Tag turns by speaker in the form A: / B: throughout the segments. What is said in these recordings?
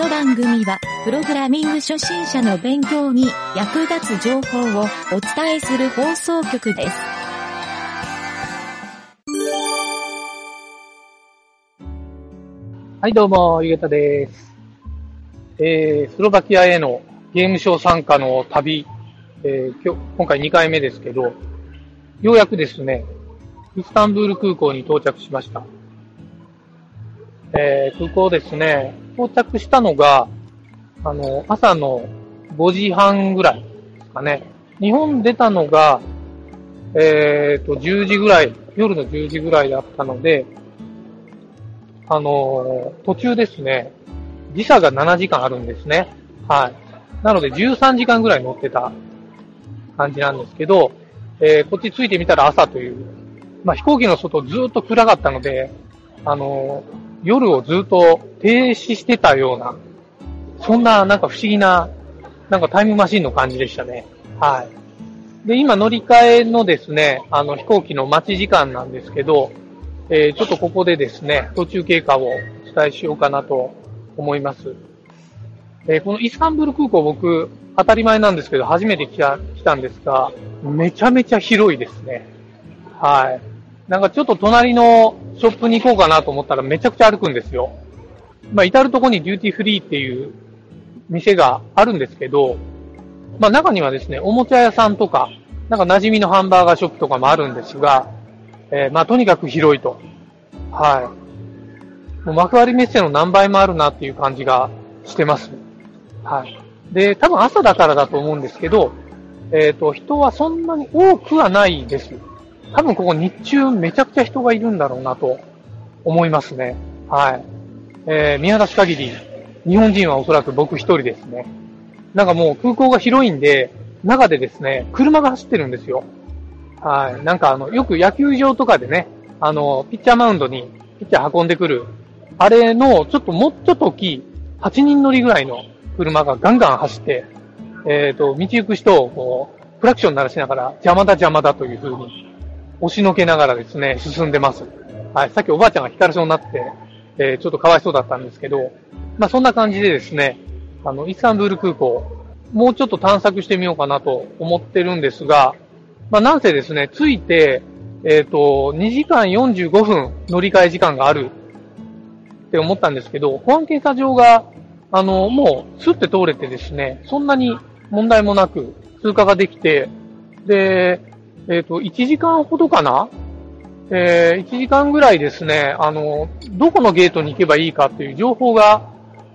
A: の番組は、プログラミング初心者の勉強に役立つ情報をお伝えする放送局です。
B: はい、どうも、ゆげたです。えー、スロバキアへのゲームショー参加の旅、えー、今日、今回2回目ですけど、ようやくですね、イスタンブール空港に到着しました。えー、空港ですね、到着したのが、あの、朝の5時半ぐらいですかね。日本出たのが、えーと、10時ぐらい、夜の10時ぐらいだったので、あのー途中ですね、時差が7時間あるんですね。はい。なので13時間ぐらい乗ってた感じなんですけど、えーこっち着いてみたら朝という、まあ、飛行機の外ずっと暗かったので、あの夜をずっと停止してたような、そんななんか不思議な、なんかタイムマシンの感じでしたね。はい。で、今乗り換えのですね、あの飛行機の待ち時間なんですけど、えーちょっとここでですね、途中経過をお伝えしようかなと思います。えーこのイスタンブール空港僕、当たり前なんですけど、初めて来た来たんですが、めちゃめちゃ広いですね。はい。なんかちょっと隣のショップに行こうかなと思ったらめちゃくちゃ歩くんですよ。まあ、至るとこにデューティーフリーっていう店があるんですけど、まあ、中にはですね、おもちゃ屋さんとか、なんか馴染みのハンバーガーショップとかもあるんですが、えーまあ、とにかく広いと。はい。もう幕張メッセの何倍もあるなっていう感じがしてます。はい。で、多分朝だからだと思うんですけど、えっ、と、人はそんなに多くはないです。多分ここ日中めちゃくちゃ人がいるんだろうなと思いますね。はい。えー見渡す限り、日本人はおそらく僕一人ですね。なんかもう空港が広いんで、中でですね、車が走ってるんですよ。はい。なんかあの、よく野球場とかでね、あの、ピッチャーマウンドにピッチャー運んでくる、あれの、ちょっともっと大きい、8人乗りぐらいの車がガンガン走って、えっ、と、道行く人をこう、クラクション鳴らしながら、邪魔だ邪魔だという風に、押しのけながらですね、進んでます。はい。さっきおばあちゃんが引かれそうになって、えーちょっとかわいそうだったんですけど、まあそんな感じでですね、あの、イスタンブール空港、もうちょっと探索してみようかなと思ってるんですが、まあなんせですね、着いて、えっ、と、2時間45分乗り換え時間があるって思ったんですけど、保安検査場が、あの、もう、スッて通れてですね、そんなに問題もなく通過ができて、で、えっ、と、1時間ほどかな？えー、1時間ぐらいですね、あの、どこのゲートに行けばいいかっていう情報が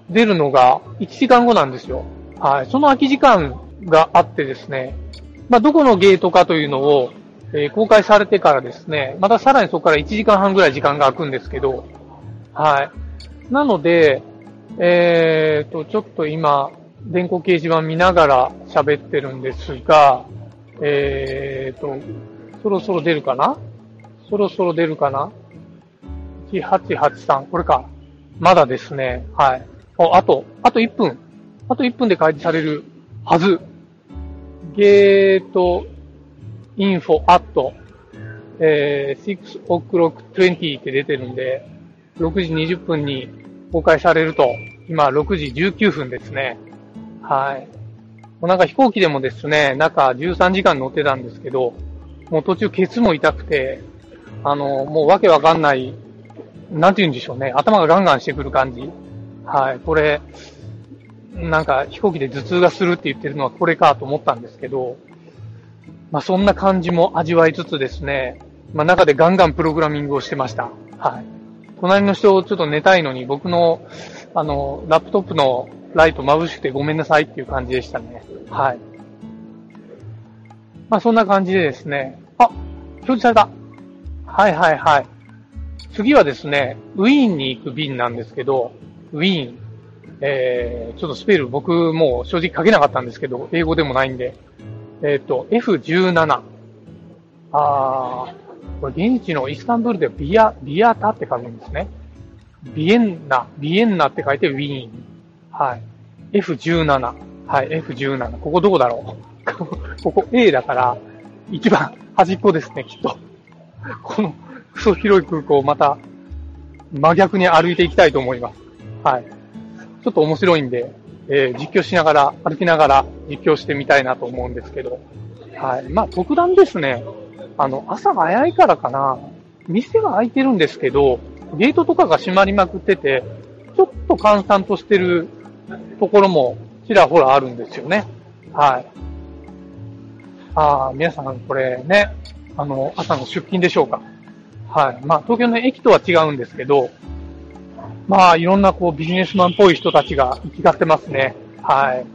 B: 出るのが1時間後なんですよ。はい。その空き時間があってですね、まあ、どこのゲートかというのを、えー公開されてからですね、またさらにそこから1時間半ぐらい時間が空くんですけど、はい。なので、えーと、ちょっと今、電光掲示板見ながら喋ってるんですが、えーと、そろそろ出るかな？そろそろ出るかな ?1883、これか。まだですね。はい。お、あと、あと1分。あと1分で開示されるはず。ゲート、インフォ、アット、えー、6 o'clock 20って出てるんで、6時20分に公開されると、今6時19分ですね。はい。うなんか飛行機でもですね、中13時間乗ってたんですけど、もう途中ケツも痛くて、あの、もうわけわかんない、なんて言うんでしょうね、頭がガンガンしてくる感じ。はい。これ、なんか飛行機で頭痛がするって言ってるのはこれかと思ったんですけど、まあそんな感じも味わいつつですね、まあ中でガンガンプログラミングをしてました。はい。隣の人ちょっと寝たいのに僕の、あの、ラップトップのライト眩しくてごめんなさいっていう感じでしたね。はい。まあそんな感じでですね、あ、表示された。はいはいはい。次はですね、ウィーンに行く便なんですけど、ウィーン。えー、ちょっとスペル僕もう正直書けなかったんですけど、英語でもないんで。えっ、と、F17。あー、これ現地のイスタンブールではビア、ビアタって書くんですね。ビエンナ、ビエンナって書いてウィーン。はい。F17。はい、F17。ここどこだろう？ここ A だから、一番端っこですね、きっと。このクソ広い空港をまた真逆に歩いていきたいと思います。はい。ちょっと面白いんで、えー、実況しながら、歩きながら実況してみたいなと思うんですけど、はい。まあ、特段ですね、あの、朝が早いからかな、店が開いてるんですけど、ゲートとかが閉まりまくってて、ちょっと閑散としてるところもちらほらあるんですよね。はい。ああ、皆さんこれね、あの、朝の出勤でしょうか。はい。まあ、東京の駅とは違うんですけど、まあ、いろんなこうビジネスマンっぽい人たちが行き交ってますね。はい。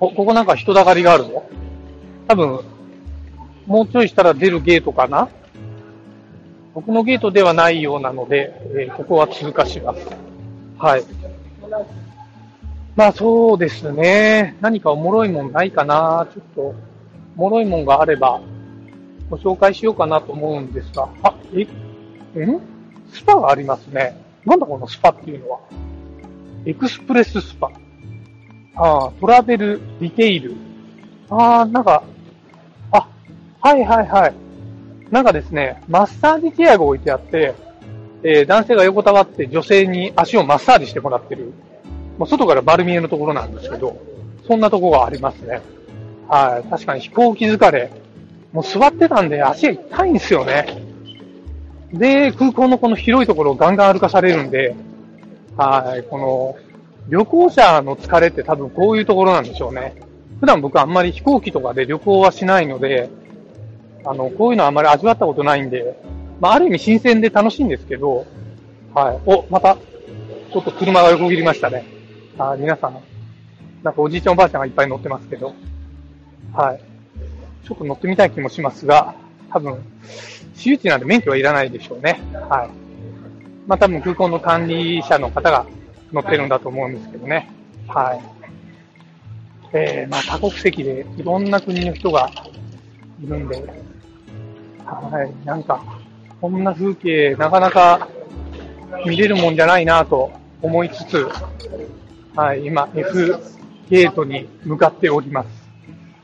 B: お、ここなんか人だかりがあるぞ。多分、もうちょいしたら出るゲートかな？僕のゲートではないようなので、えー、ここは通過します。はい。まあそうですね。何かおもろいもんないかな。ちょっと、おもろいもんがあれば、ご紹介しようかなと思うんですが、あ、え、ん？スパがありますね。なんだこのスパっていうのは？ Express Spa。ああ、 Travel、Retail。ああ、なんか、あ、はいはいはい。なんかですね、マッサージチェアが置いてあって、えー、男性が横たわって女性に足をマッサージしてもらってるまあ、外から丸見えのところなんですけど、そんなとこがありますね。はい。確かに飛行機疲れ。もう座ってたんで足が痛いんですよね。で、空港のこの広いところをガンガン歩かされるんで、はい。この、旅行者の疲れって多分こういうところなんでしょうね。普段僕あんまり飛行機とかで旅行はしないので、あの、こういうのはあんまり味わったことないんで、まあ、ある意味新鮮で楽しいんですけど、はい。お、また、ちょっと車が横切りましたね。あ皆さん、なんかおじいちゃんおばあちゃんがいっぱい乗ってますけど、はい。ちょっと乗ってみたい気もしますが、多分、私有地なんで免許はいらないでしょうね。はい。まあ多分空港の管理者の方が乗ってるんだと思うんですけどね。はい。えー、まあ多国籍でいろんな国の人がいるんで、はい。なんか、こんな風景なかなか見れるもんじゃないなと思いつつ、はい、今 F ゲートに向かっております。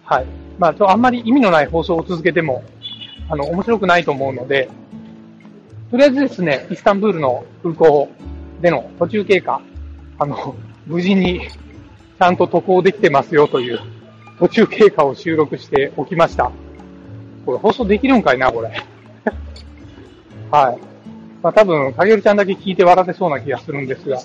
B: はい。まあ、あんまり意味のない放送を続けても、あの、面白くないと思うので、とりあえずですね、イスタンブールの空港での途中経過、あの、無事にちゃんと渡航できてますよという途中経過を収録しておきました。これ放送できるんかいな、これ。はい。まあ多分、かげるちゃんだけ聞いて笑ってそうな気がするんですが、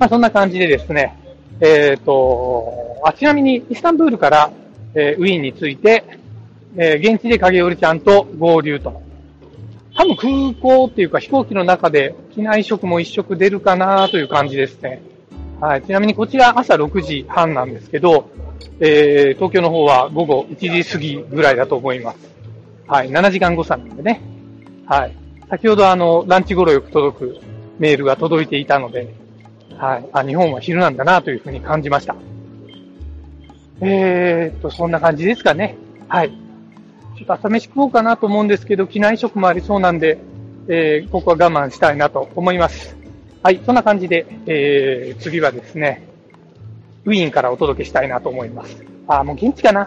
B: まあ、そんな感じでですね、えっ、ー、と、あ、ちなみにイスタンブールから、えー、ウィーンについて、えー、現地で影織ちゃんと合流と。多分空港っていうか飛行機の中で機内食も一食出るかなという感じですね。はい。ちなみにこちら朝6時半なんですけど、えー、東京の方は午後1時過ぎぐらいだと思います。はい。7時間誤差なんでね。はい。先ほどあの、ランチ頃よく届くメールが届いていたので、はい。あ、日本は昼なんだなというふうに感じました。えー、っと、そんな感じですかね。はい。ちょっと朝飯食おうかなと思うんですけど、機内食もありそうなんで、えー、ここは我慢したいなと思います。はい。そんな感じで、えー、次はですね、ウィーンからお届けしたいなと思います。あ、もう現地かな。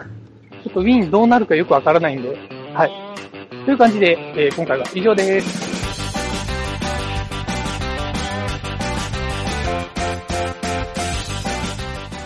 B: ちょっとウィーンどうなるかよくわからないんで、はい。という感じで、えー、今回は以上です。